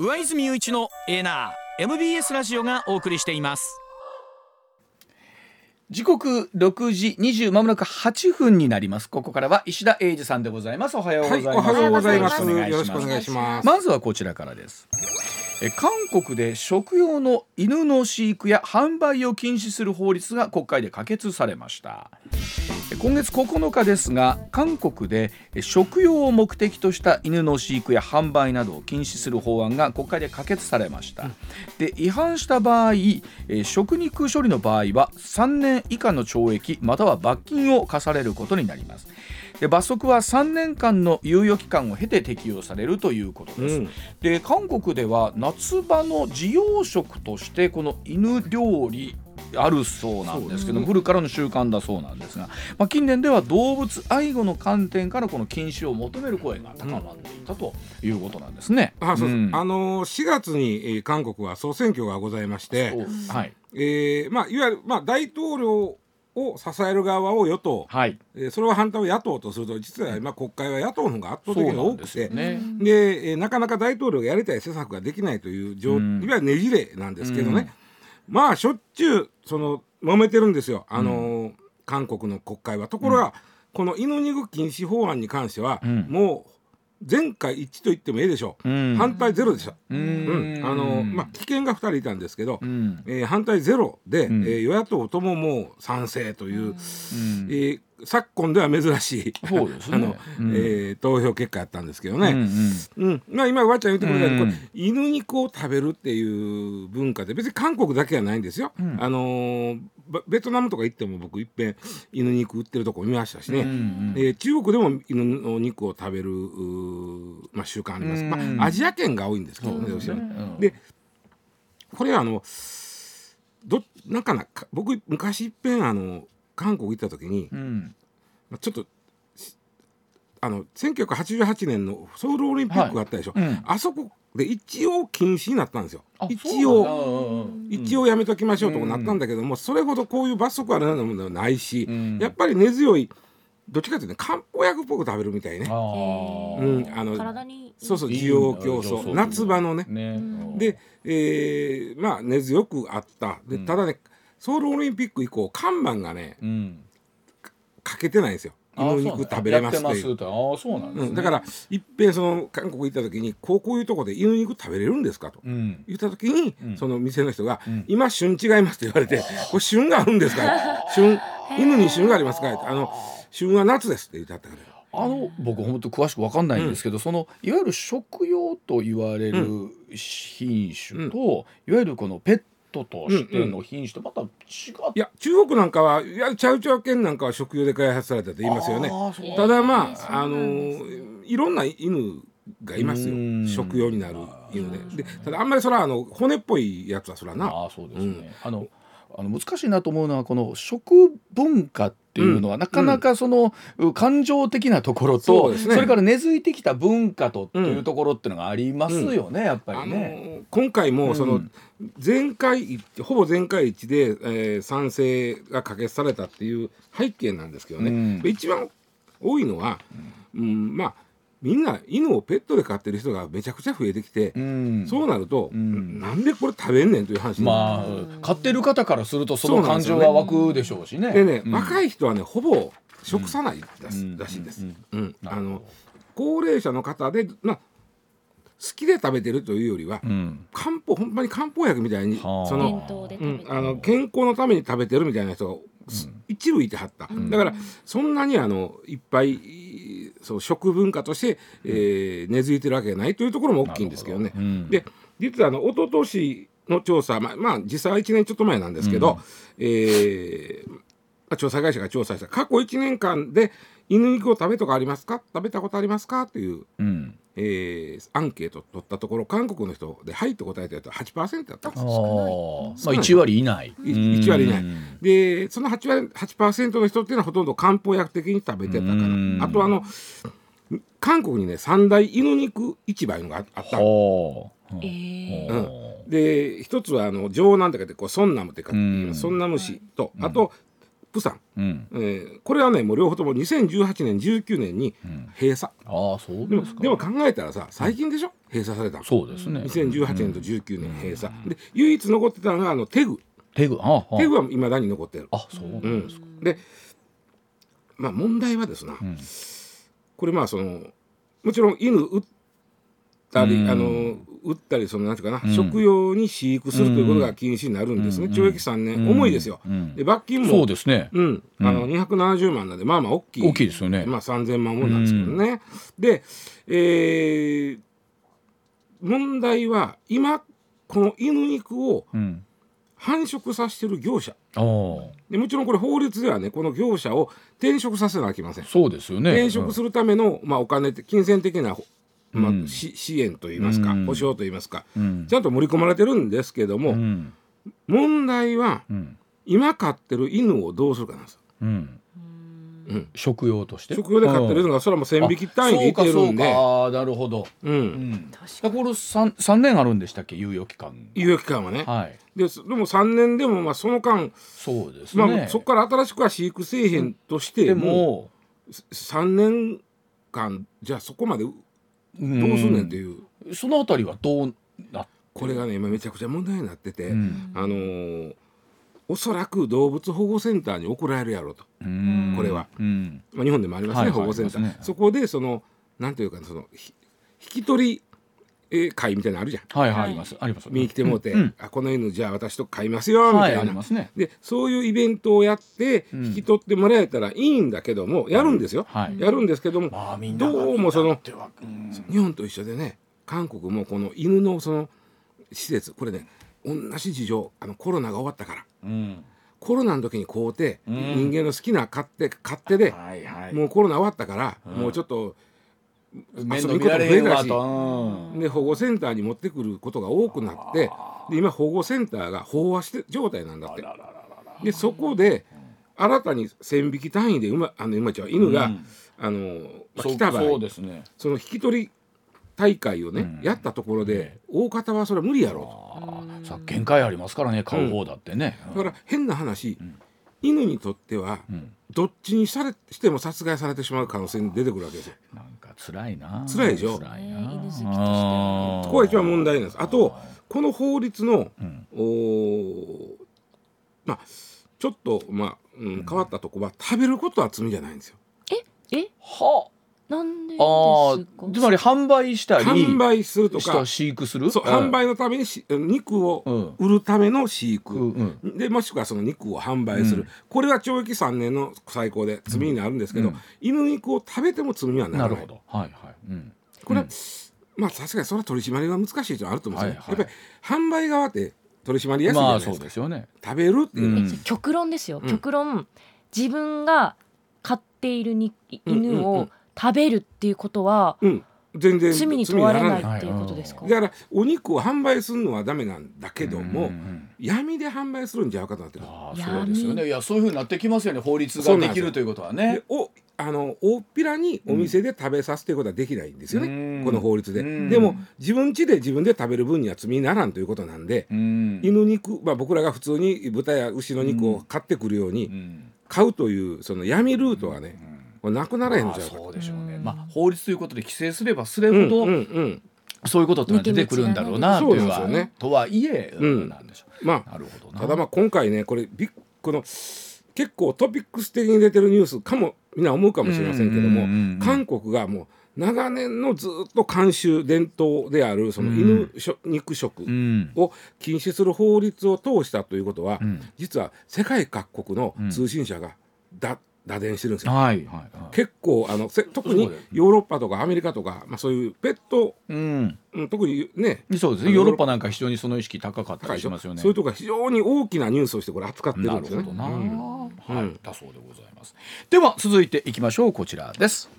上泉雄一のエナー MBS ラジオがお送りしています。時刻6時20まもなく8分になります。ここからは石田英二さんでございます。おはようございます、はい、おはようございます。よろしくお願いします。まずはこちらからです。え韓国で食用の犬の飼育や販売を禁止する法律が国会で可決されました。今月9日ですが韓国で食用を目的とした犬の飼育や販売などを禁止する法案が国会で可決されました。で違反した場合食肉処理の場合は3年以下の懲役または罰金を課されることになります。で罰則は3年間の猶予期間を経て適用されるということです、うん、で韓国では夏場の自養食としてこの犬料理あるそうなんですけど、古からの習慣だそうなんですが、まあ、近年では動物愛護の観点からこの禁止を求める声が高まっていたということなんですね。あそう、う。ん、あの4月に、えー、韓国は総選挙がございまして、はい。えーまあ、いわゆる、まあ、大統領を支える側を与党、はい。えー、それは反対を野党とすると実は今国会は野党の方が圧倒的に多くてで、ね。で、えー、なかなか大統領がやりたい施策ができないという状、うん、いわゆるねじれなんですけどね、うん、まあしょっちゅうその揉めてるんですよ、あのーうん、韓国の国会は。ところが、この犬肉禁止法案に関しては、もう前回一致と言ってもいいでしょう、うん、反対ゼロでした、うん、あのまあ、危険が2人いたんですけど、うん、えー、反対ゼロで、うん、えー、与野党とももう賛成という、うん、えー、昨今では珍しい。そうです、ね、あの、うん、えー、投票結果やったんですけどね、うん、うん、まあ、今わっちゃん言ってくれたように、これ犬肉を食べるっていう文化で別に韓国だけはないんですよ。あのー、ベトナムとか行っても僕いっぺん犬肉売ってるとこ見ましたしね、うんうん、えー、中国でも犬の肉を食べるまあ、習慣あります、まあ、アジア圏が多いんですけどね、ねでこれはあのどなんかな僕昔いっぺんあの韓国行った時に、うん、ちょっとあの1988年のソウルオリンピックがあったでしょ、はい。うん、あそこで一応禁止になったんですよ。一応一応やめときましょうとかなったんだけども、それほどこういう罰則あるようなものではないし、やっぱり根強いどっちかというと漢方薬っぽく食べるみたいね。うん、あのそうそう需要競争。夏場のね。ね。で、えー、まあ根強くあった。でただね、ソウルオリンピック以降看板がね、うん、かけてないんですよ。犬肉食べれますっていう。あそうなんです、ね。うん、だからいっぺんその韓国行った時にこうこういうとこで犬肉食べれるんですかと、うん、言った時に、うん、その店の人が、今旬違います」って言われて「これ旬があるんですか? 」旬犬に旬がありますか?」あの旬は夏です」って言ってあったから。あの僕本当詳しく分かんないんですけど、そのいわゆる食用と言われる品種と、いわゆるこのペットとしての品種とまた違っいや中国なんかはいやチャウチャウ犬なんかは食用で開発されたと言いますよね。ただまああのいろんな犬がいますよ。食用になる犬で。でただあんまりそれはあの骨っぽいやつはそらな。あそうですね、うん、あのあの難しいなと思うのはこの食文化っていうのは、なかなかその、感情的なところとそ,、れから根付いてきた文化とっていうところっていうのがありますよね、やっぱりね。今回もその、全会ほぼ全会一で、えー、賛成が可決されたっていう背景なんですけどね、一番多いのは、うんまあみんな犬をペットで飼ってる人がめちゃくちゃ増えてきて、うん、そうなると、うん、なんでこれ食べんねんという話まあ飼ってる方からするとその感情は湧くでしょうしね。でね、うん、若い人はねほぼ食さないらしいです。うん。あの高齢者の方で、まあ、好きで食べてるというよりは、うん、漢方ほんまに漢方薬みたいにその、うん、あの健康のために食べてるみたいな人が、一部いてはった、だからそんなにあのいっぱいそう食文化として、えー、根付いてるわけがないというところも大きいんですけどね。ど。うん、で実はあの一昨年の調査、まあ、まあ、実際は1年ちょっと前なんですけど、うん、えー、調査会社が調査した。過去1年間で犬肉を食べとかありますか？食べたことありますか？という、うん、えー、アンケート取ったところ韓国の人で「はい」と答えた人は8%だったんですまあ、1割以内。1, 1割以内。でその8割8%の人っていうのはほとんど漢方薬的に食べてたから。あとあの韓国にね三大犬肉市場いうのがあったの。えーうん、で一つはあの城南って書いてこうソンナムって書いてソンナム市と、あとプサン、うん。えー、これはねもう両方とも2018年19年に閉鎖、うん、ああそうですか。でも考えたらさ最近でしょ、閉鎖されたそうですね。2018年と19年閉鎖、で唯一残ってたのがあのテグ。テグ。ああテグはいまだに残ってる。あそうなんですか、でまあ問題はですな、これまあそのもちろん犬たり、あの売ったりそのなんていうかな、うん、食用に飼育するということが禁止になるんですね、うん、懲役3年、重いですよ、で罰金もそうですね、うん、あの270万なんでまあまあ大きい。大きいですよね、まあ、3000万もんなんですけどね、で、えー、問題は今この犬肉を繁殖させてる業者、でもちろんこれ法律ではねこの業者を転職させなきゃいけません。そうですよね。転職するための、まあ、お金金銭的なまあ、うん、支援といいますか、うん、保証といいますか、うん、ちゃんと盛り込まれてるんですけども、問題は、今飼ってる犬をどうするかなんです。うん。食用として？食用で飼ってるのがそれはもう線引き単位でいてるんで。ああなるほど。うん、うん、これ三三年あるんでしたっけ？猶予期間猶予期間はね。はい。ででも三年でもまあその間そうですね、まあ、そこから新しくは飼育せえへんとしても三年間じゃあそこまでどうすんねんっていう、そのあたりはどうなこれがね今めちゃくちゃ問題になってて、うん、あのー、おそらく動物保護センターに送られるやろうとこれは、うん、まあ、日本でもありますね、はい、保護センター、ね、そこでそのなんていうかその引き取りえ会みたいなのあるじゃん。はいはい、あります。あります。見に来てもうて、うん、あこの犬じゃあ私と飼いますよみたいな。はいね、でそういうイベントをやって引き取ってもらえたらいいんだけども、やるんですよ。はい、やるんですけども、まあ、どうもその、うん、日本と一緒でね韓国もこの犬のその施設これね同じ事情あのコロナが終わったから。うん。コロナの時に買うて、人間の好きな勝手勝手で、はいはい、もうコロナ終わったから、もうちょっと面倒見られへんわと、で保護センターに持ってくることが多くなってで今保護センターが飽和して状態なんだって。でそこで新たに線引き単位で馬あの馬ちゃん犬が、うん、あの、まあ、来た場合そ,、ね、その引き取り大会をね、うん、やったところで、大方はそれは無理やろうとさ限界ありますからね買う方だってね、だから変な話、犬にとっては、どっちにされしても殺害されてしまう可能性に出てくるわけですよ。辛いな。辛いでしょ？辛いな。ここが一番問題なんです。あとこの法律の、うん、おまあちょっとまあ、うん、変わったとこは食べることは罪じゃないんですよ。ええ？はあ。なんであつまり販売したり販売するとか。飼育する？そう、販売のためにし肉を売るための飼育、うんうん、でもしくはその肉を販売する、うん、これは懲役3年の最高で罪になるんですけど、犬肉を食べても罪にはならない。なるほど。はいはい。これは、まあさすがにそれは取り締まりが難しいとあると思うんですよ、はいはい、やっぱり販売側って取り締まりやすいじゃないですか、まあ、そうですよね。食べるっていう、極論ですよ。極論、自分が飼っているに犬を、食べるっていうことは、うん、全然罪に問われないっていうことですか？だからお肉を販売するのはダメなんだけども、闇で販売するんじゃなかったってそうですよね。いやそういうふうになってきますよね。法律ができるということはね。おあの大っぴらにお店で食べさすということはできないんですよね、うん、この法律で。でも自分家で自分で食べる分には罪にならんということなんで犬肉、まあ、僕らが普通に豚や牛の肉を買ってくるように買うというその闇ルートはね、これなくならへんじゃん。そうでしょうね、まあ、法律ということで規制すればすれほど、うんうんうん。そういうことって出てくるんだろうなというは、ね、とはいえ、うん、なんでしょう。まあ、なるほどただまあ今回ねこれビこの結構トピックス的に出てるニュースかもみんな思うかもしれませんけども、韓国がもう長年のずっと慣習伝統であるその犬肉食を禁止する法律を通したということは、実は世界各国の通信社がだ打電してるんですよ、はいはいはい、結構あのせ特にヨーロッパとかアメリカとか、まあ、そういうペット、うん、特にね。そうですね。ヨーロッパ。なんか非常にその意識高かったりしますよね。そういうとこが非常に大きなニュースとしてこれ扱ってるんですよね。なるほどな、うん、はい、だそうでございます。では続いていきましょう。こちらです。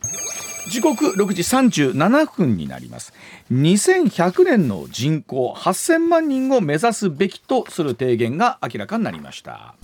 時刻6時37分になります。2100年の人口8000万人を目指すべきとする提言が明らかになりました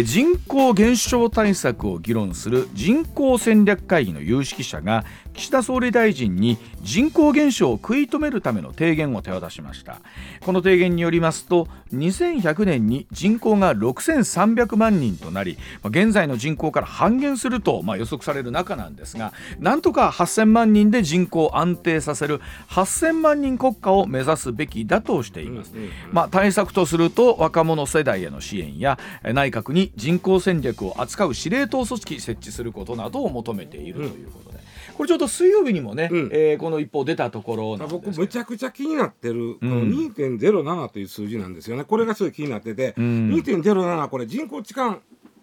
人口減少対策を議論する人口戦略会議の有識者が岸田総理大臣に人口減少を食い止めるための提言を手渡しました。この提言によりますと2100年に人口が6300万人となり現在の人口から半減するとま予測される中なんですがなんとか8000万人で人口を安定させる8000万人国家を目指すべきだとしています、まあ、対策とすると若者世代への支援や内閣に人口戦略を扱う司令塔組織設置することなどを求めているということで、これちょっと水曜日にもね、うん、えー、この一報出たところ僕めちゃくちゃ気になってる、この2.07という数字なんですよね。これがすごい気になってて、うん、2.07これ人口置換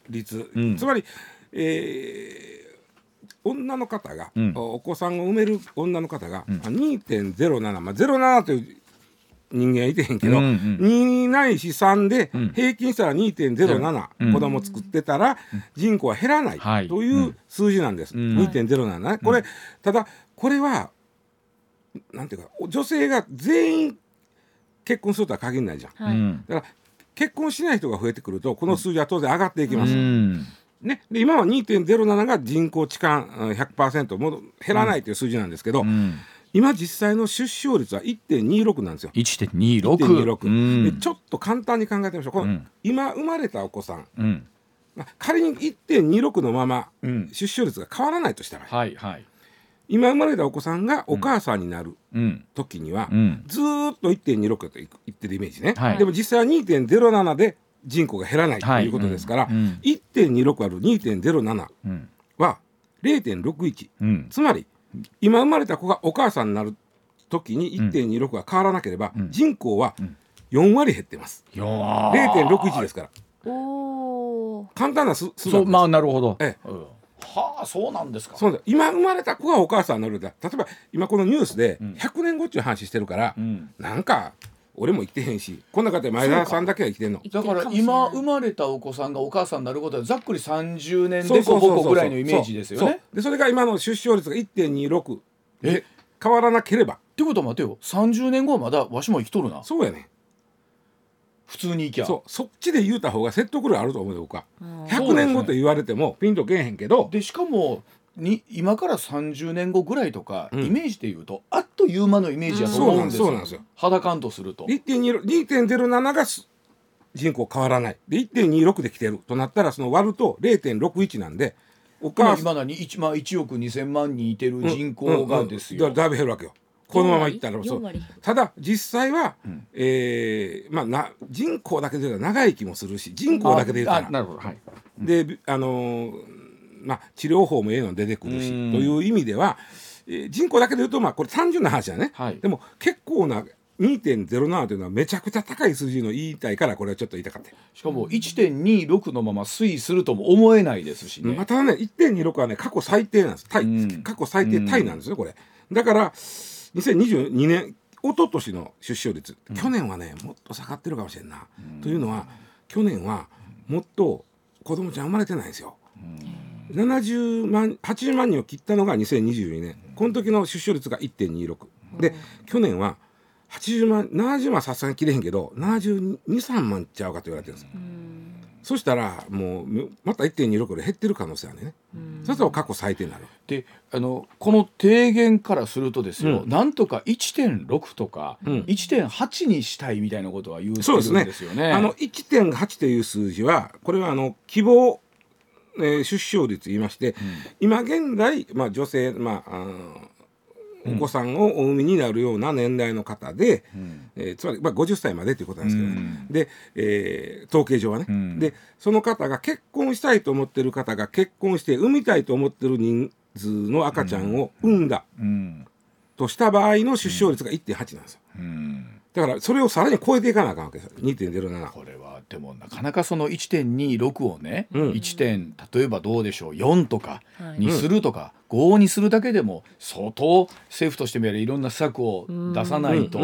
率、うん、つまり、えー、女の方が、うん、お子さんを産める女の方が、うん、2.07、まあ、07という人間いてへんけど、うんうん、2ないし3で平均したら2.07、うん、子供作ってたら人口は減らないという数字なんです、うん、2.07ねこれ、ただこれはなんていうか女性が全員結婚するとは限らないじゃん、はい、だから結婚しない人が増えてくるとこの数字は当然上がっていきます、ね、で今は2.07が人口置換100%も減らないという数字なんですけど、うん今実際の出生率は1.26なんですよ。1.26, 1.26、でちょっと簡単に考えてみましょう。この、うん、今生まれたお子さん、うん、まあ、仮に1.26のまま出生率が変わらないとしたら、うんはいはい、今生まれたお子さんがお母さんになる時には、ずっと1.26と言ってるイメージね、はい、でも実際は2.07で人口が減らないということですから、はいうん、1.26ある2.07は0.61、つまり今生まれた子がお母さんになる時に1.26が変わらなければ、うん、人口は4割減ってます、うん、0.61ですから。簡単な数数そうまあなるほど、ええ、はあそうなんですか。そう今生まれた子がお母さんになる例えば今このニュースで100年後っていう話してるから、うん、なんか俺も生きてへんしこんな方前田さんだけは生きてんの。だから今生まれたお子さんがお母さんになることはざっくり30年でこぼこぐらいのイメージですよね。でそれが今の出生率が1.26え？変わらなければ。ってことは待てよ。30年後はまだわしも生きとるな。そうやね普通に生きゃ。そう。そっちで言うた方が説得力あると思うよ僕は。100年後と言われてもピンとけえへんけど。でしかもに今から30年後ぐらいとか、イメージでいうとあっという間のイメージやと思うんですよ,、そうなんですよ。肌感とすると。2.07が人口変わらない。で1.26で来てるとなったらその割ると0.61なんでお母さん。今何？1,、まあ、1億2,000万人いてる人口がですよ、うんうん。うん、だいぶ減るわけよ。このままいったらそう。ただ実際は、うん、えー、まあ、な人口だけで言うと長生きもするし人口だけで言うたら。なるほど、はい、であのーまあ、治療法もええの出てくるしという意味では、えー、人口だけでいうとまあこれ単純な話だね、はい、でも結構な2.07というのはめちゃくちゃ高い数字の言いたいからこれはちょっと言いたかったしかも1.26のまま推移するとも思えないですしね。またね1.26はね過去最低なんです。タイ、過去最低タイなんですよこれ。だから2022年一昨年の出生率、去年はねもっと下がってるかもしれんな、というのは去年はもっと子供ちゃん生まれてないんですよ、70万80万人を切ったのが2022年。この時の出生率が1.26で去年は80万70万さすがに切れへんけど723万ちゃうかと言われてるんですそしたらもうまた1.26で減ってる可能性あるね。そしたら過去最低になる。であのこの提言からするとですよ、うん、なんとか1.6とか、うん、1.8にしたいみたいなことは言うてるんですよね。ねあの1.8という数字はこれはあの希望えー、出生率言いまして、うん、今現在、まあ、女性、まあ、あお子さんをお産みになるような年代の方で、うん、えー、つまり、まあ、50歳までということなんですけど、うん、で、えー、統計上はね、うん、でその方が結婚したいと思ってる方が結婚して産みたいと思ってる人数の赤ちゃんを産んだ、とした場合の出生率が1.8なんですよ。だからそれをさらに超えていかなあかんわけです2.07これはでもなかなかその1.26をね、うん、1点例えばどうでしょう4とかにするとか、うん、5にするだけでも相当政府としてもやるいろんな施策を出さないと。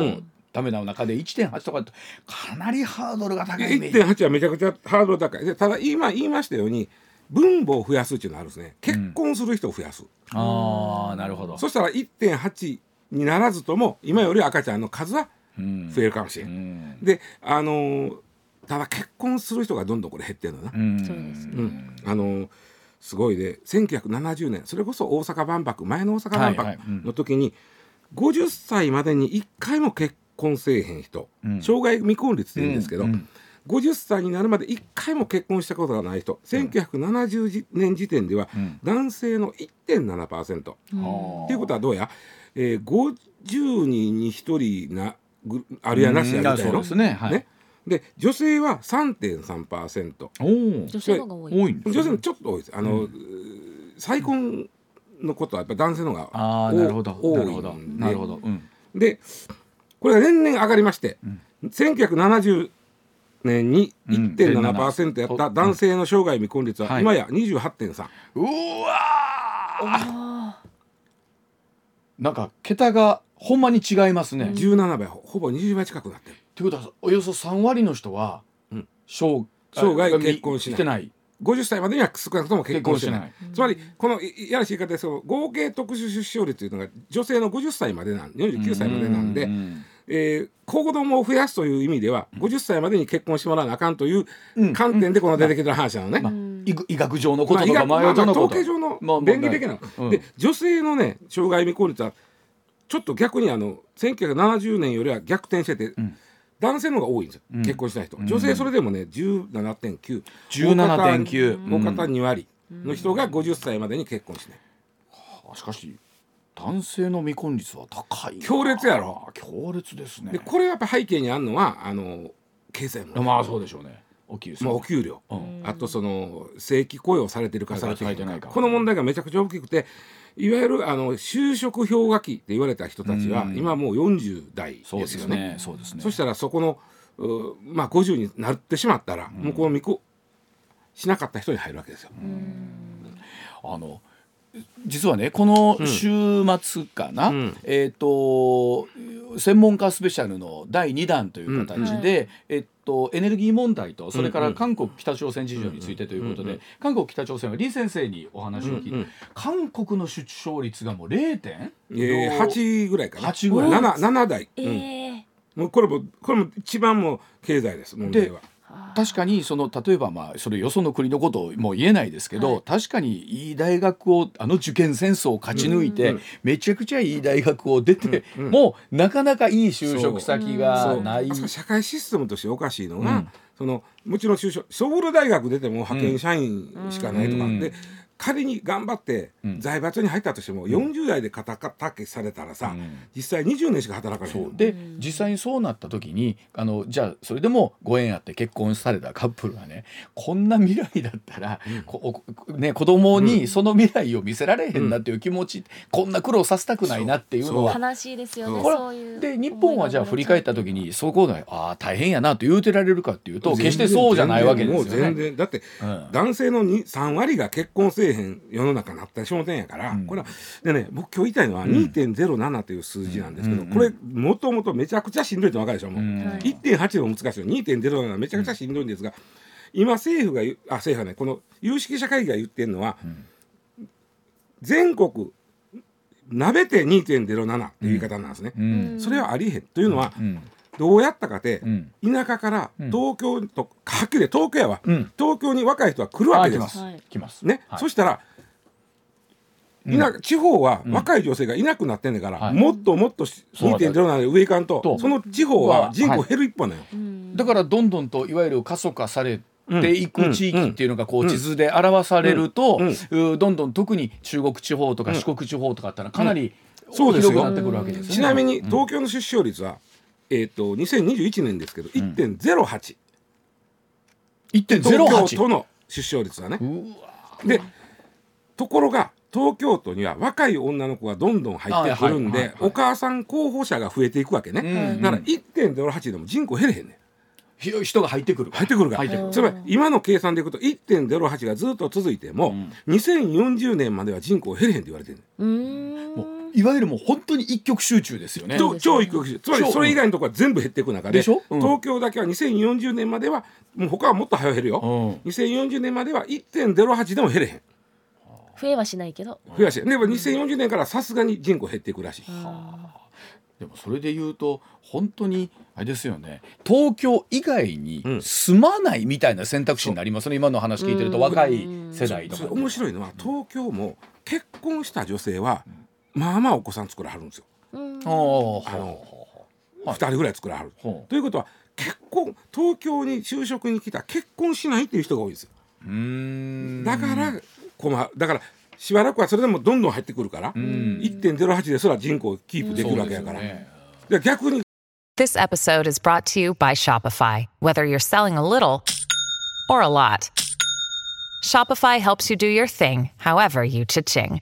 ダメな中で1.8とかかなりハードルが高い1.8はめちゃくちゃハードル高い。でただ今言いましたように分母を増やすっていうのがあるんですね。結婚する人を増やす、うん、ああなるほど。そしたら1.8にならずとも今より赤ちゃんの数は増えるかもしれない、うん、であのー、ただ結婚する人がどんどんこれ減ってるのな、うん、あのーすごいで1970年それこそ大阪万博前の大阪万博の時に50歳までに1回も結婚せえへん人、うん、障害未婚率って言うんですけど、うん。うん50歳になるまで1回も結婚したことがない人、うん、1970年時点では男性の1.7%、うん、っていうことはどうや、えー、50人に1人なあるやなしやみたいな、うん、ですね、はい、ね。で女性は3.3%女性のが多い。女性のちょっと多いです。あの、うん、再婚のことはやっぱ男性のがあなるほど。多いんでなるほど、うん、でこれが年々上がりまして、うん、1970年に1.7%やった男性の生涯未婚率は今や28.3、うわなんか桁がほんまに違いますね。17倍ほぼ20倍近くなってる。ということはおよそ3割の人は生生涯結婚してない。50歳までには少なくとも結婚してない。つまりこのやらしい言い方ですけど合計特殊出生率というのが女性の50歳までなん49歳までなんで、えー、子供を増やすという意味では50歳までに結婚してもらわなあかんという観点でこの出てきてる話なのね、まあ医学上のこととか、まあ、まあ、統計上の便宜的な、うん、で女性のね障害未婚率はちょっと逆にあの1970年よりは逆転してて、うん。男性の方が多いんですよ、うん、結婚した人。女性それでもね17.9 17.9大方2割の人が50歳までに結婚しない、はあ、しかし男性の未婚率は高い。強烈やろ。強烈ですね。でこれやっぱ背景にあるのはあの経済もまあそうでしょうね。お給料、まあ、お給料、うん、あとその正規雇用されてる方がこの問題がめちゃくちゃ大きくていわゆるあの就職氷河期って言われた人たちは、今もう40代ですよね。そうですね。そしたらそこのまあ50になってしまったら、向こう見こしなかった人に入るわけですよ。あの実はねこの週末かな、うん、えっ、ー、と専門家スペシャルの第2弾という形で、うん、えっと、エネルギー問題とそれから韓国、北朝鮮事情についてということで、韓国北朝鮮は李先生にお話を聞いて、うんうん、韓国の出生率がもう 0. 点、えー、8ぐらいかな。8ぐらい。7, 7台、えー、もうこれもこれも一番も経済です問題は。確かにその例えばまあそれよその国のことをもう言えないですけど、はい、確かにいい大学をあの受験戦争を勝ち抜いて、うんうん、めちゃくちゃいい大学を出て、うんうん、もうなかなかいい就職先がない。社会システムとしておかしいのが、うん、そのもちろん就職ソウル大学出ても派遣社員しかないとか、で仮に頑張って財閥に入ったとしても、うん、40代で肩たけされたらさ、うん、実際20年しか働かないで実際にそうなった時にあのじゃあそれでもご縁あって結婚されたカップルがねこんな未来だったら、うん、こね、子供にその未来を見せられへんなっていう気持ち、うん、こんな苦労させたくないなっていうのは悲しいですよねそう。いうで日本はじゃあ振り返った時にそこがああ大変やなと言うてられるかっていうと決してそうじゃないわけですよね。全然だって、男性の3割が結婚せえへん世の中なった商店やから、うん、これはでね僕今日言いたいのは2.07という数字なんですけど、うん、これもともとめちゃくちゃしんどいって分かるでしょもう、うん、1.8も難しいよ2.07めちゃくちゃしんどいんですが、今政府があ政府はねこの有識者会議が言ってるのは、全国なべて2.07っていう言い方なんですね、それはありえへん。というのは、どうやったかて、田舎から東京と、はっきり東京やわ、東京に若い人は来るわけです。来ます。ね、そしたらいな地方は若い女性がいなくなってんねんから、もっともっと2.07で上いかんと。その地方は人口減る一方なよ、だからどんどんといわゆる過疎化されていく地域っていうのがこう地図で表されると、どんどん特に中国地方とか四国地方とかってのはかなり広くなってくるわけですちなみに東京の出生率は、えー、と2021年ですけど1.08、うん、東京都の出生率はね。でところが東京都には若い女の子がどんどん入ってくるんで、お母さん候補者が増えていくわけね、うん、だから1.08でも人口減れへんねん。人が入ってくる。入ってくるから。つまり今の計算でいくと1.08がずっと続いても、うん、2040年までは人口減れへんって言われてるもういわゆるもう本当に一極集中ですよね。超一極集中。つまりそれ以外のところは全部減っていく中で、うん、東京だけは2040年まではもう他はもっと早減るよ、うん、2040年までは1.08でも減れへん。増えはしないけど。増えはしない。でも2040年からさすがに人口減っていくらしい。でもそれで言うと本当にあれですよね。東京以外に住まないみたいな選択肢になりますね、う。ん、今の話聞いてると若い世代とか、面白いのは東京も結婚した女性はまあまあお子さん作らはるんですよ。うん、あの2人ぐらい作らはる。ということは結婚東京に就職に来た結婚しないっていう人が多いですよ。だから困だからしばらくはそれでもどんどん入ってくるから、うん、1.08ですら人口をキープできるわけやから。ね、逆に This episode is brought to you by Shopify. Whether you're selling a little or a lot. Shopify helps you do your thing, however you cha-ching.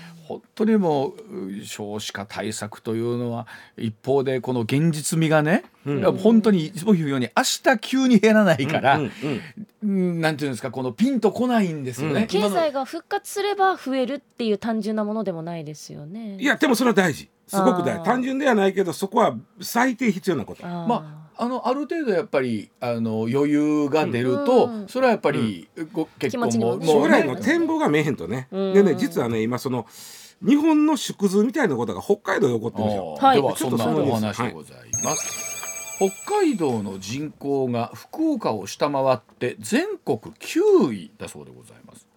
本当にもう少子化対策というのは一方でこの現実味がね、うん、本当にいつも言うように明日急に減らないから、うんうん、なんていうんですかこのピンとこないんですよね、経済が復活すれば増えるっていう単純なものでもないですよね。いやでもそれは大事。すごく大事。単純ではないけどそこは最低必要なこと。まああのある程度やっぱりあの余裕が出ると、うん、それはやっぱり、うん、結婚もも将来の展望が見えへんとね、でね実はね今その日本の縮図みたいなことが北海道で起こってるんですよ。はい、ではそんなお話でございます。はい、北海道の人口が福岡を下回って全国9位だそうでございます。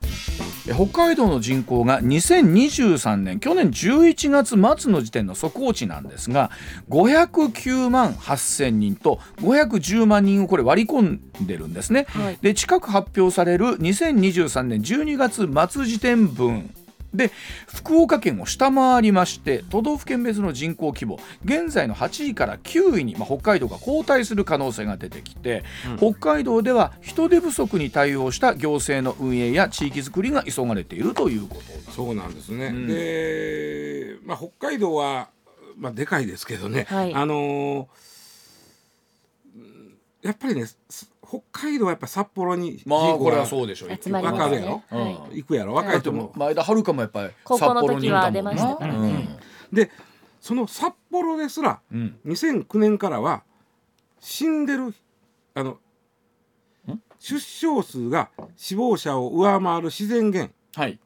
北海道の人口が2023年去年11月末の時点の速報値なんですが509万8000人と510万人をこれ割り込んでるんですね、はい、で近く発表される2023年12月末時点分で福岡県を下回りまして都道府県別の人口規模現在の8位から9位に、まあ、北海道が後退する可能性が出てきて、うん、北海道では人手不足に対応した行政の運営や地域づくりが急がれているということ。そうなんですね、うん、で、まあ、北海道は、まあ、でかいですけどね、はい、あのー、やっぱりね北海道はやっぱ札幌にまあこれはそうでしょう。分かるやろ、うん、行くやろ？若い人も。前田遥もやっぱり札幌にいたもんな、うん、でその札幌ですら、うん、2009年からは死んでるあの出生数が死亡者を上回る自然源、はい、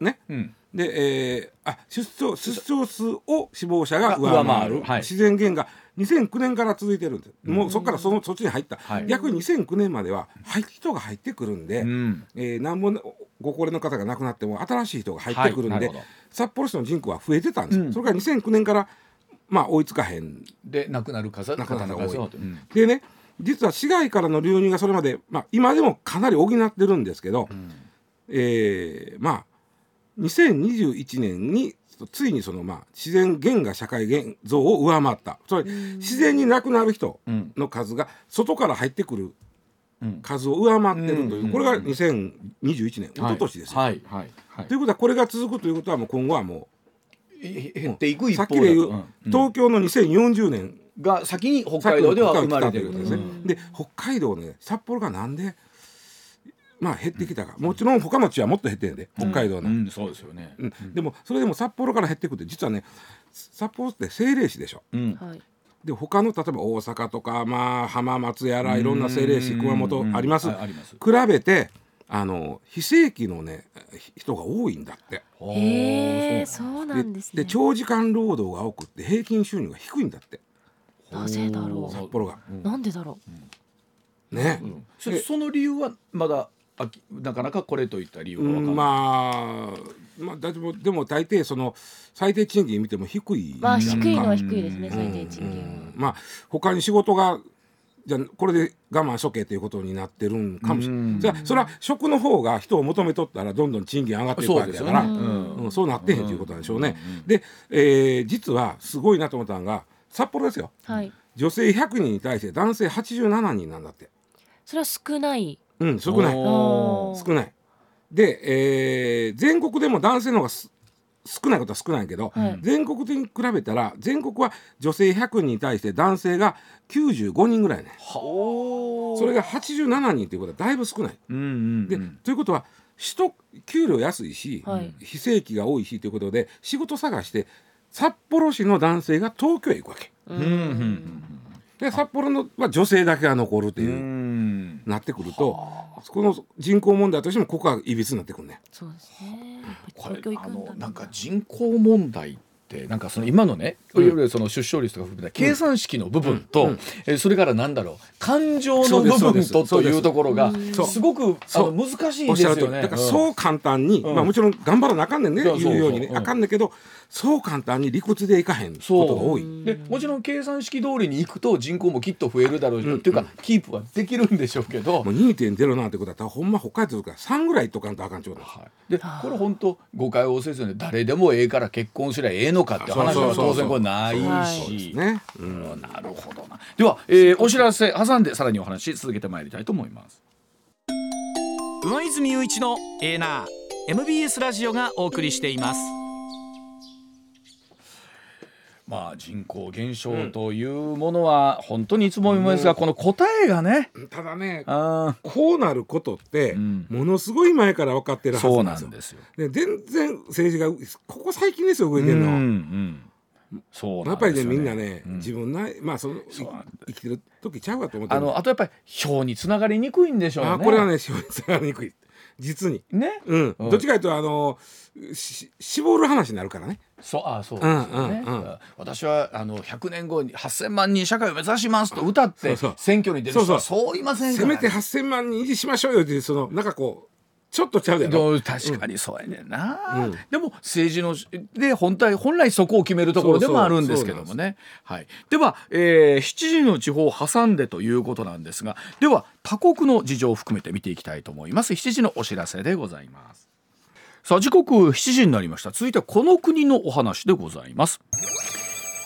ね、うん、で、えー、あ出生出生数を死亡者が上回る、はい、自然源が2009年から続いてるんです、もうそこからそのそっちに入った、はい、逆に2009年までは入人が入ってくるんで、うん、えー、何もご高齢の方が亡くなっても新しい人が入ってくるんで、はい、札幌市の人口は増えてたんです、うん、それから2009年からまあ追いつかへん。で亡くなる方が多い、うん、でね実は市外からの流入がそれまで、まあ、今でもかなり補ってるんですけど、うん、えー、まあ2021年についにそのまあ自然原が社会現像を上回った。つまり自然に亡くなる人の数が外から入ってくる数を上回ってるという、これが2021年、一昨年ですよ、はいはいはい。ということはこれが続くということはもう今後はもう減っていく一方さっきで言う、東京の2040年が先に北海道では生まれてるんですね。で北海道ね札幌がなんでまあ減ってきたか、もちろん他の地はもっと減ってんで北海道の、うんそうですよね、でもそれでも札幌から減ってくって実はね札幌って政令市でしょ、うん。で他の例えば大阪とか、まあ、浜松やらいろんな政令市熊本あります,、比べてあの非正規のね人が多いんだって。へえそうなんですね。で長時間労働が多くって平均収入が低いんだって。なぜだろう。札幌が。なんでだろう。ね、うん、その理由はまだあなかなかこれといった理由が分かまあまあ、だでも大抵その最低賃金見ても低い。まあ低いのは低いですね最低賃金まあ他に仕事がじゃこれで我慢しとけということになってるんかもしれない。じゃそれは職の方が人を求めとったらどんどん賃金上がっていくわけだから。そう,、うん、そうなってへんということなんでしょうね。で、えー、実はすごいなと思ったのが札幌ですよ、はい、女性100人に対して男性87人なんだって。それは少ないうん少ない。少ない。で、えー、全国でも男性の方が少ないことは少ないけど、はい、全国的に比べたら全国は女性100人に対して男性が95人ぐらいね。それが87人ということはだいぶ少ない。うんうんうん、でということは人給料安いし、はい、非正規が多いしということで仕事探して札幌市の男性が東京へ行くわけ。うんうんうんで札幌の、まあ、女性だけが残るっていうなってくるとこの人口問題としてもここはいびつになってくるね。そうですね。これあのなんか人口問題ってなんかその今のね、いわゆるその出生率とか含めた計算式の部分と、うえそれからなんだろう感情の部分とというところがすごくあの難しいんですよね。だからそう簡単に、まあもちろん頑張らなあかんねんね、言うようにね、あかんねんけどそう簡単に理屈でいかへんことが多い。でもちろん計算式通りにいくと人口もきっと増えるだろうし、うん、っていうか、キープはできるんでしょうけど。もう2.0なんてことだったらほんま北海道とか3ぐらいとかんとあかんちょうだ、はい、でこれ本当誤解をせずに誰でもええから結婚すりゃええのかって話は当然これないし、ね。うん、なるほどな。では、えー、お知らせ挟んでさらにお話続けてまいりたいと思います。上泉雄一のエーナー MBS ラジオがお送りしていますまあ、人口減少というものは本当にいつも思いますが、この答えがね。ただねこうなることってものすごい前から分かってるはずなんですよ。で全然政治がここ最近ですよ動いてるの。うんうん。そう、ね、やっぱりねみんなね、うん、自分なまあその生きてる時ちゃうかと思ってあのあとやっぱり票につながりにくいんでしょうね。あこれはね票につながりにくい実に。ね。うん。どっちかというとあの絞る話になるからね。そうあそうですよね、うんうんうん、私はあの100年後に8,000万人社会を目指しますと歌って選挙に出る人はそういませんから、ね、せめて8,000万人維持しましょうよっていうそのなんかこうちょっとちゃうやろ？確かにそうやねんな、うん、でも政治ので本体本来そこを決めるところでもあるんですけどもね。はい、では、えー、7時の地方を挟んでということなんですがでは他国の事情を含めて見ていきたいと思います。7時のお知らせでございます。さあ時刻7時になりました。続いてはこの国のお話でございます。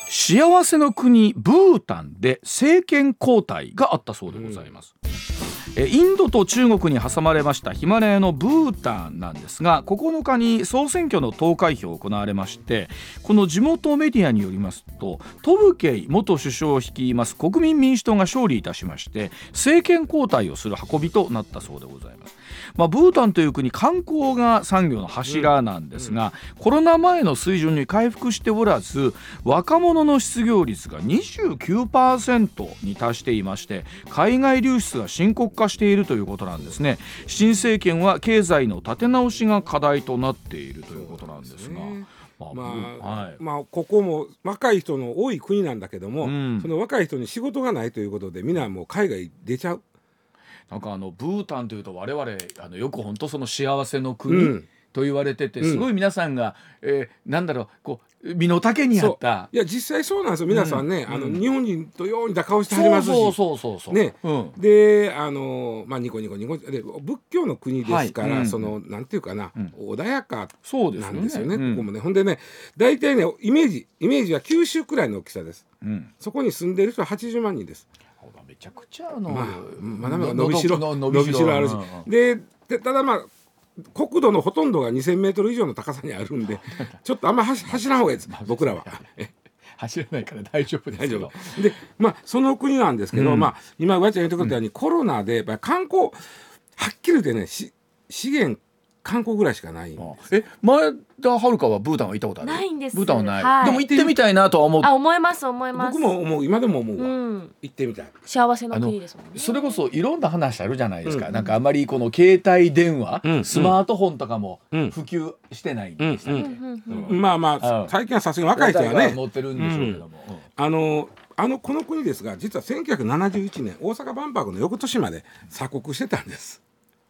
幸せの国ブータンで政権交代があったそうでございます、うん、インドと中国に挟まれましたヒマラヤのブータンなんですが9日に総選挙の投開票行われましてこの地元メディアによりますとトブケイ元首相を率います国民民主党が勝利いたしまして政権交代をする運びとなったそうでございます。まあ、ブータンという国観光が産業の柱なんですが、コロナ前の水準に回復しておらず若者の失業率が29%に達していまして海外流出が深刻化しているということなんですね。新政権は経済の立て直しが課題となっているということなんですが。まあ、はい、まあここも若い人の多い国なんだけども、うん、その若い人に仕事がないということでみんなもう海外出ちゃうなんかあのブータンというと我々あのよく本当その幸せの国、うん。と言われててすごい皆さんが、うん、えー、なんだろうこう身の丈にあった。いや実際そうなんですよ。皆さんね、うん、あの日本人とようにだ顔してはりますし。そうそうそうそうね、うん、であのまあニコニコニコで仏教の国ですから、はい、そのなんていうかな、穏やかなんですよね、ね、ここもね。ほんでね大体ねイメージイメージは九州くらいの大きさです、そこに住んでる人は80万人ですめちゃくちゃの、まあ、まだまだ伸びしろ。伸びしろ。あるし、でただまあ国土のほとんどが2,000メートル以上の高さにあるんで ちょっとあんま走走らん方がいいです僕らは。走らないから。大丈夫ですよ。でまあその国なんですけど、うん、まあ今わちゃん言ってくれたように、うん、コロナでやっぱり観光はっきり言ってねし資源観光ぐらいしかない。え前田遥はブータンは行ったことある？ないんです。ブータンはない、はい、でも行ってみたいなとは思う。あ思います思います。僕も思う。今でも思うわ、うん、行ってみたい。幸せの国ですもんね。それこそいろんな話あるじゃないですか、うん、なんかあまりこの携帯電話、うん、スマートフォンとかも普及してないんでしたっけ、まあまあ最近はさすがに若い人はね。持ってるんでしょうけども、あのあのこの国ですが実は1971年大阪万博の翌年まで鎖国してたんです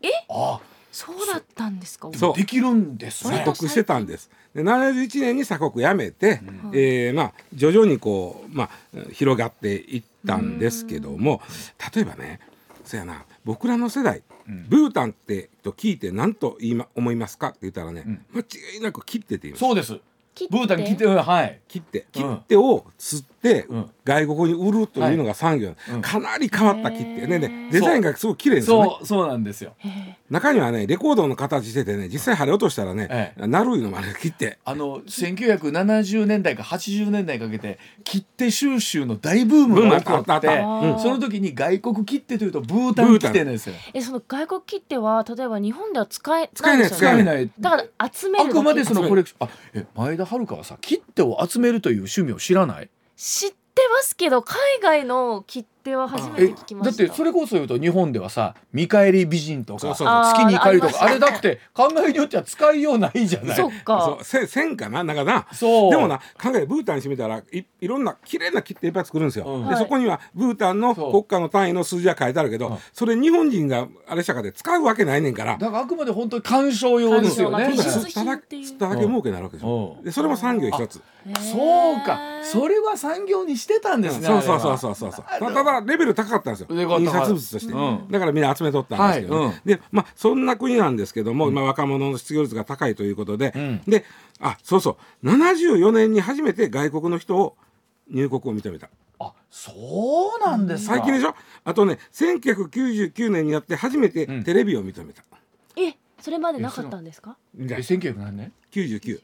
えあそうだったんですか。そう。できるんです鎖国してたんです。で71年に鎖国やめて、うん、えー、まあ徐々にこうまあ広がっていったんですけども、例えばね、そやな僕らの世代、うん、ブータンってと聞いて何と言いま思いますかって言ったらね、うん、間違いなく切ってて言います。そうです。ブータン切ってはい。切って。切ってを釣ってって外国に売るというのが産業、はい、かなり変わった切手ね。ねデザインがすごく綺麗ですよね。そうそうなんですよ。中にはねレコードの形しててね実際貼り落としたらね、ええ、なるのもあれ切手。あの1970年代か80年代かけて切手収集の大ブームが起こって、うん、その時に外国切手というとブータン切手なんですよ。えその外国切手は例えば日本では使え使えない使えないだから集めるあくまでそのコレクション。あえ前田遥はさ切手を集めるという趣味を知らない？知ってますけど海外の切手は初めて聞きました。だってそれこそ言うと日本ではさ見返り美人とか月に怒りとかあれだって考えによっては使いようないじゃない。そっか。そう線かななんかな。そう。でもな考えブータンにしてみたらいいろんな綺麗な切手いっぱい作るんですよ、うん、でそこにはブータンの国家の単位の数字は書いてあるけどそれ日本人があれしたかで使うわけないねんから。だからあくまで本当に鑑賞用ですよね。吸っただけ儲けになるわけでしょでそれも産業一つそうかそれは産業にしてたんですね、そうそうそうそうそうただレベル高かったんですよ。印刷物として、だからみんな集めとったんですけど、ね。でまあそんな国なんですけども、今若者の失業率が高いということで、であそうそう。74年に初めて外国の人を入国を認めた。あそうなんです最近でしょ？あとね1999年になって初めてテレビを認めた、えそれまでなかったんですか？え1900何年 ?99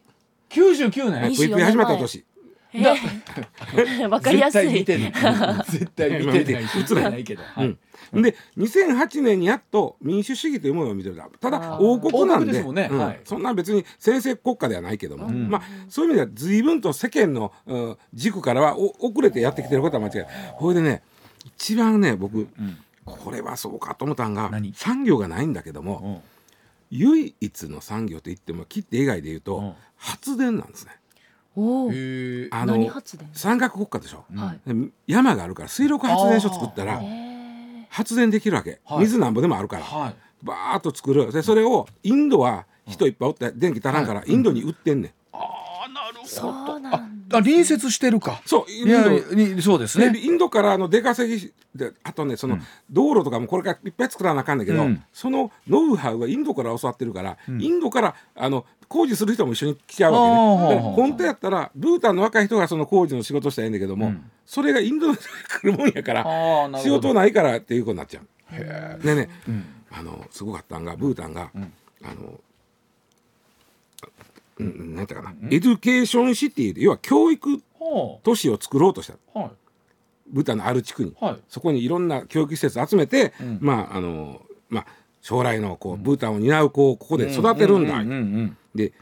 99年？VP 始まった年 わかりやすい。絶対見てない。絶対見てない。映らないけど。はい。で2008年にやっと民主主義というものを認めたただ王国なんで、ね。うん。はい、そんな別に先制国家ではないけども、うん、まあ、そういう意味では随分と世間の、うん、軸からは遅れてやってきてることは間違いない。これでね一番ね僕、これはそうかと思ったんが産業がないんだけども、唯一の産業といっても切って以外で言うと、発電なんですね。おあの山岳国家でしょ、はい、山があるから水力発電所作ったら発電できるわけ、はい、水なんぼでもあるから、はい、バーッと作る。でそれをインドは人いっぱいおって電気足らんからインドに売ってんねん。ああなるほど。あ隣接してるか。そうインド。にそうですね。インドからの出稼ぎであとねその、道路とかもこれからいっぱい作らなあかんだけど、うん、そのノウハウはインドから教わってるから、うん、インドからあの工事する人も一緒に来ちゃうわけね。本当やったらブータンの若い人がその工事の仕事したらいいんだけども、うん、それがインドに来るもんやから仕事ないからっていうことになっちゃう。でね、あのすごかったんがブータンが、あのうん、なんていうかな、 Education City で要は教育都市を作ろうとした、はい、ブータンのある地区に、はい、そこにいろんな教育施設集めて、うん、まああのまあ将来のこう、ブータンを担う子をここで育てるんだ、で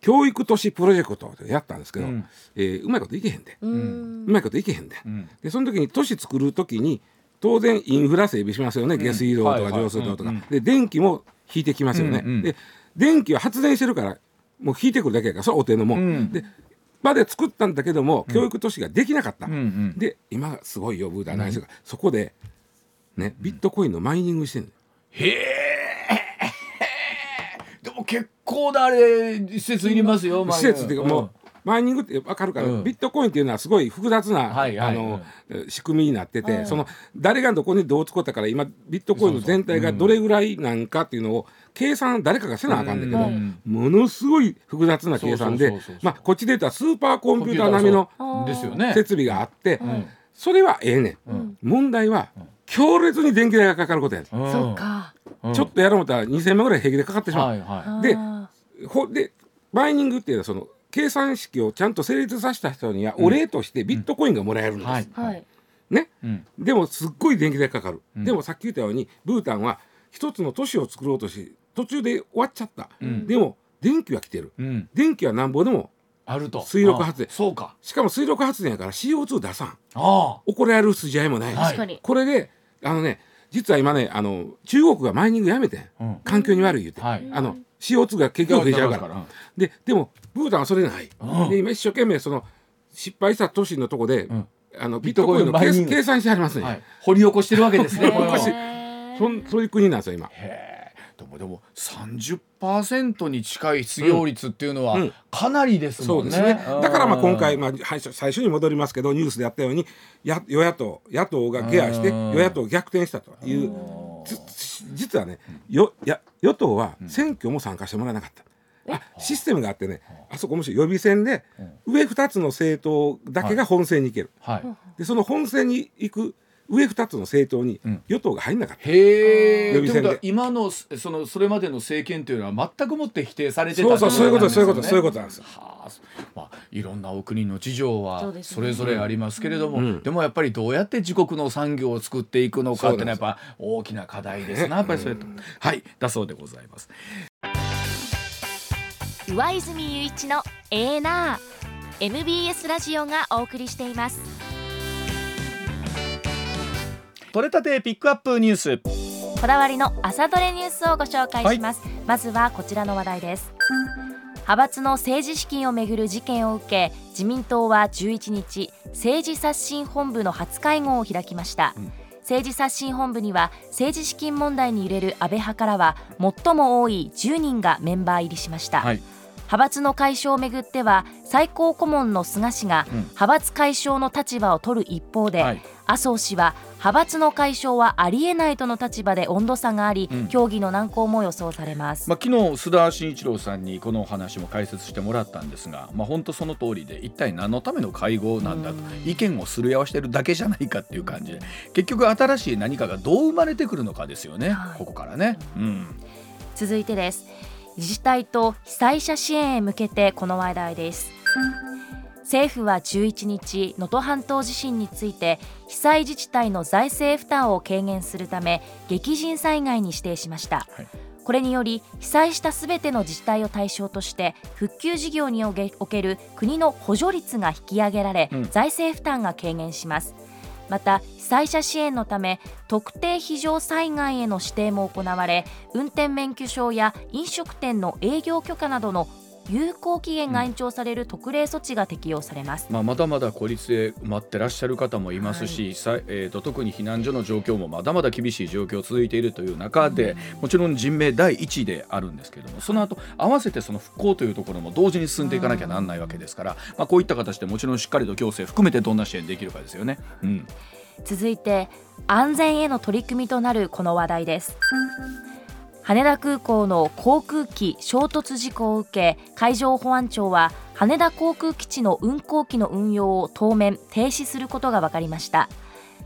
教育都市プロジェクトでやったんですけど、うん、えー、うまいこといけへんで、うん、うまいこといけへんで,、でその時に都市作る時に当然インフラ整備しますよね、下水道とか上水道とか、で電気も引いてきますよね、で電気は発電してるからもう引いてくるだけやからそれお手のも、ん、でまで作ったんだけども、教育都市ができなかった、うんうん、で今すごいよブータンないですが、そこでねビットコインのマイニングしてんのへえでも結構なあれ施設いりますよ施設っていうかもう、マイニングって分かるから、うん、ビットコインっていうのはすごい複雑な、はいはい、あの、仕組みになってて、はい、その誰がどこにどう使ったから今ビットコインの全体がどれぐらいなんかっていうのを計算誰かがせなあかんだけど、うん、ものすごい複雑な計算でまあこっちで言ったらスーパーコンピューター並みの設備があって、それはええねん、問題は強烈に電気代がかかることや、うん、そっか。ちょっとやろうと思ったら2000万ぐらい平気でかかってしまう。はいはい、でほでマイニングっていうのはその計算式をちゃんと成立させた人にはお礼としてビットコインがもらえるんです。ね、うん、でもすっごい電気代かかる、うん、でもさっき言ったようにブータンは一つの都市を作ろうとし途中で終わっちゃった、でも電気は来てる、電気はなんぼでもあると。水力発電。そうか。しかも水力発電やから CO2 出さん。怒られる筋合いもない、はい、これであのね実は今ねあの中国がマイニングやめて、うん、環境に悪い言うて、はい、あの CO2 が結局増えちゃうから。ででもブータンはそれない、うん、で今一生懸命その失敗した都市のとこで、うん、あのビットコインの計算してありますね、はい、掘り起こしてるわけですねそそういう国なんですよ今。でもでも30%に近い失業率っていうのはかなりですもんね。うんうん、ねだからまあ今回、まあ、最初に戻りますけどニュースでやったようにや与野党野党がケアして与野党逆転したという。実はねよや与党は選挙も参加してもらえなかった。システムがあってねあそこもし予備選で上2つの政党だけが本選に行ける、はい、でその本選に行く上2つの政党に与党が入んなかった。うん、へえ。今のそのそれまでの政権というのは全くもって否定されてた、ね、そうそうそういうことそういうことそういうことなんですよ。はあ、まあいろんなお国の事情はそれぞれありますけれども、でねうん、でもやっぱりどうやって自国の産業を作っていくのかっていうのはやっぱ大きな課題ですなやっぱりそれと、はい。だそうでございます。上泉雄一のエーナー MBS ラジオがお送りしています。取れたてピックアップニュース。こだわりの朝どれニュースをご紹介します、はい、まずはこちらの話題です。派閥の政治資金をめぐる事件を受け自民党は11日政治刷新本部の初会合を開きました、うん。政治刷新本部には政治資金問題に揺れる安倍派からは最も多い10人がメンバー入りしました、はい派閥の解消をめぐっては最高顧問の菅氏が派閥解消の立場を取る一方で、麻生氏は派閥の解消はありえないとの立場で温度差があり、うん、協議の難航も予想されます、まあ、昨日須田慎一郎さんにこのお話も解説してもらったんですが、まあ、本当その通りで一体何のための会合なんだと意見をすり合わせてるだけじゃないかっていう感じで結局新しい何かがどう生まれてくるのかですよね、はい、ここからね、うん、続いてです自治体と被災者支援へ向けてこの話題です。政府は11日能登半島地震について被災自治体の財政負担を軽減するため激甚災害に指定しました、はい。これにより被災したすべての自治体を対象として復旧事業における国の補助率が引き上げられ、うん、財政負担が軽減しますまた被災者支援のため特定非常災害への指定も行われ運転免許証や飲食店の営業許可などの有効期限が延長される特例措置が適用されます、まあ、まだまだ孤立で待ってらっしゃる方もいますし、はい、えーと、特に避難所の状況もまだまだ厳しい状況続いているという中で、うん、もちろん人命第一であるんですけれどもその後合わせてその復興というところも同時に進んでいかなきゃなんないわけですから、まあ、こういった形でもちろんしっかりと行政含めてどんな支援できるかですよね。うん。続いて安全への取り組みとなるこの話題です羽田空港の航空機衝突事故を受け海上保安庁は羽田航空基地の運航機の運用を当面停止することが分かりました。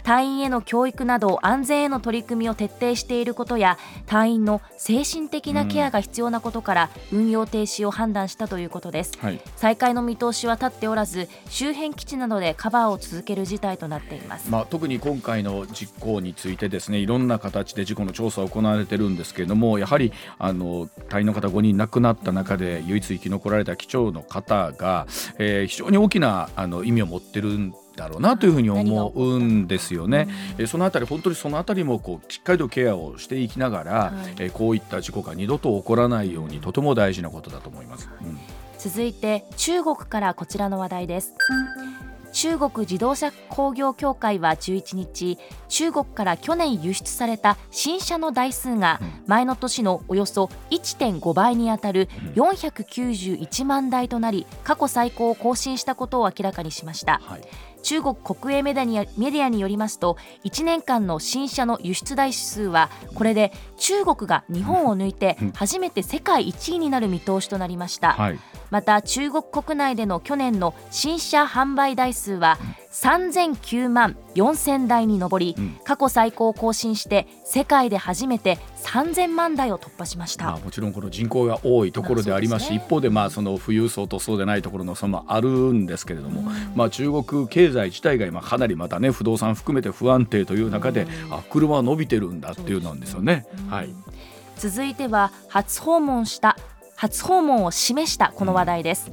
隊員への教育など安全への取り組みを徹底していることや隊員の精神的なケアが必要なことから運用停止を判断したということです、はい、再開の見通しは立っておらず周辺基地などでカバーを続ける事態となっています、まあ、特に今回の実行についてですねいろんな形で事故の調査が行われているんですけれどもやはりあの隊員の方5人亡くなった中で唯一生き残られた機長の方が、えー、非常に大きなあの意味を持ってるんだろうなというふうに思うんですよね。えそのあたり本当にそのあたりもこうしっかりとケアをしていきながら、はい、えこういった事故が二度と起こらないようにとても大事なことだと思います。うん、続いて中国からこちらの話題です。中国自動車工業協会は11日中国から去年輸出された新車の台数が前の年のおよそ1.5倍にあたる491万台となり過去最高を更新したことを明らかにしました。はい中国国営メディアによりますと1年間の新車の輸出台数はこれで中国が日本を抜いて初めて世界1位になる見通しとなりました、はい、また中国国内での去年の新車販売台数は3009万4000台に上り、うん、過去最高を更新して世界で初めて3000万台を突破しました、まあ、もちろんこの人口が多いところでありますし、ね、一方でまあその富裕層とそうでないところの差もあるんですけれども、うん、まあ、中国経済自体が今かなりまたね不動産含めて不安定という中で、うん、あ車は伸びてるんだっていうなんですよね。はい、続いては初訪問した初訪問を示したこの話題です。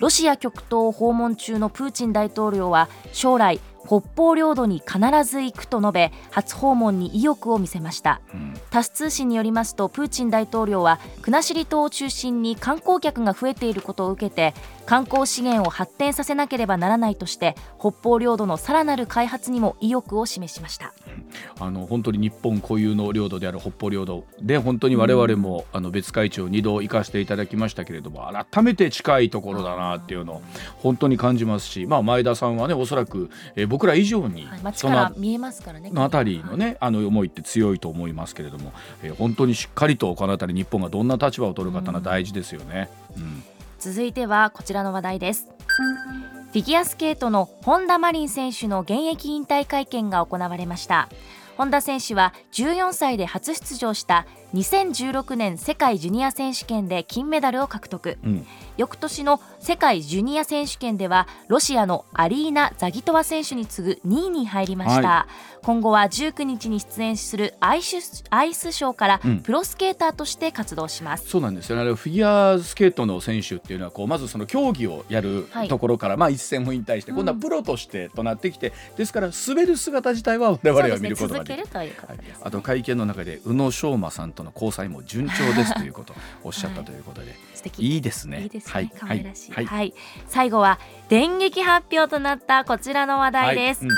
ロシア極東を訪問中のプーチン大統領は将来北方領土に必ず行くと述べ初訪問に意欲を見せました、うん、タス通信によりますとプーチン大統領は国後島を中心に観光客が増えていることを受けて観光資源を発展させなければならないとして北方領土のさらなる開発にも意欲を示しました。うんあの本当に日本固有の領土である北方領土で本当に我々も、あの別会長2度行かせていただきましたけれども改めて近いところだなっていうのを本当に感じますし、まあ、前田さんはねおそらく、えー、僕ら以上に、はい、街から見えますからねの辺りのね、あの思いって強いと思いますけれども、えー、本当にしっかりとこの辺り日本がどんな立場を取るかというのは大事ですよね。うん、続いてはこちらの話題です。フィギュアスケートの本田真凜選手の現役引退会見が行われました。本田選手は14歳で初出場した2016年世界ジュニア選手権で金メダルを獲得、うん、翌年の世界ジュニア選手権ではロシアのアリーナ・ザギトワ選手に次ぐ2位に入りました、はい、今後は19日に出演するアイスアイスショーからプロスケーターとして活動します、うん、そうなんですよね。フィギュアスケートの選手っていうのはこうまずその競技をやるところから、はい、まあ一戦も引退して、今度はプロとしてとなってきてですから滑る姿自体は我々は見ることができる、あと会見の中で宇野昌磨さんとの交際も順調ですということをおっしゃったということで、はい、素敵いいですね。いいですね。はい、可愛らしい。はい、はい、最後は電撃発表となったこちらの話題です。はい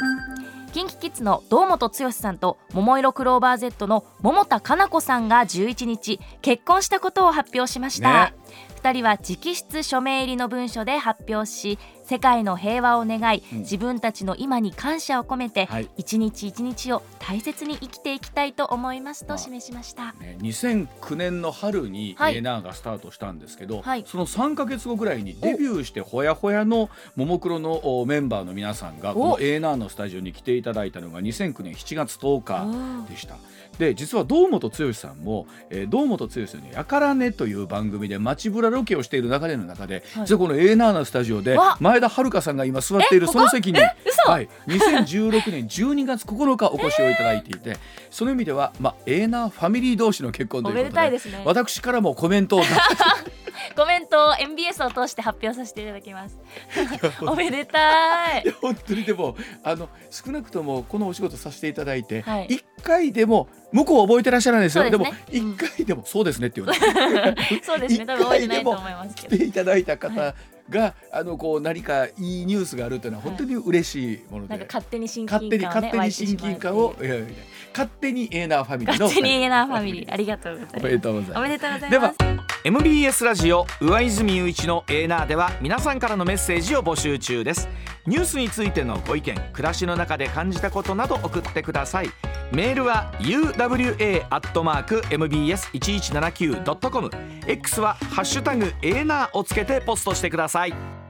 うん、キンキキッズの堂本剛さんと桃色クローバー Z の桃田かな子さんが11日結婚したことを発表しました。ね2人は直筆署名入りの文書で発表し世界の平和を願い、うん、自分たちの今に感謝を込めて、はい、一日一日を大切に生きていきたいと思いますと示しました、まあね、2009年の春に A ナーがスタートしたんですけど、はい、その3か月後ぐらいにデビューしてほやほやのももクロのメンバーの皆さんがこの A ナーのスタジオに来ていただいたのが2009年7月10日でした。で実は堂本剛さんも、えー、堂本剛さんの「やからね」という番組で街ぶらロケをしている中での中で、はい、実はこの A ナーナスタジオで前田遥さんが今座っているその席に、はい、2016年12月9日お越しをいただいていて、その意味では、まあ、ナーファミリー同士の結婚ということで、ね、私からもコメントを コメントを MBS を通して発表させていただきます。おめでたい。本当にでもあの少なくともこのお仕事させていただいて、はい、1回でも向こう覚えてらっしゃらないですよ。で、ね,、も1回でも、そうですねっていう そうですね。多分覚えてないと思いますけど。来ていただいた方、があのこう何かいいニュースがあるというのは本当に嬉しいもので、はい、勝手に親近感を、ね、勝手に親近感を勝手にええなぁファミリーの。勝手にええなぁファミリー。ありがとうございます。おめでとうございます。おめでとうございます。では MBS ラジオ上泉雄一のええなぁでは皆さんからのメッセージを募集中です。ニュースについてのご意見暮らしの中で感じたことなど送ってください。メールは uwa.mbs1179.com X はハッシュタグええなぁをつけてポストしてください。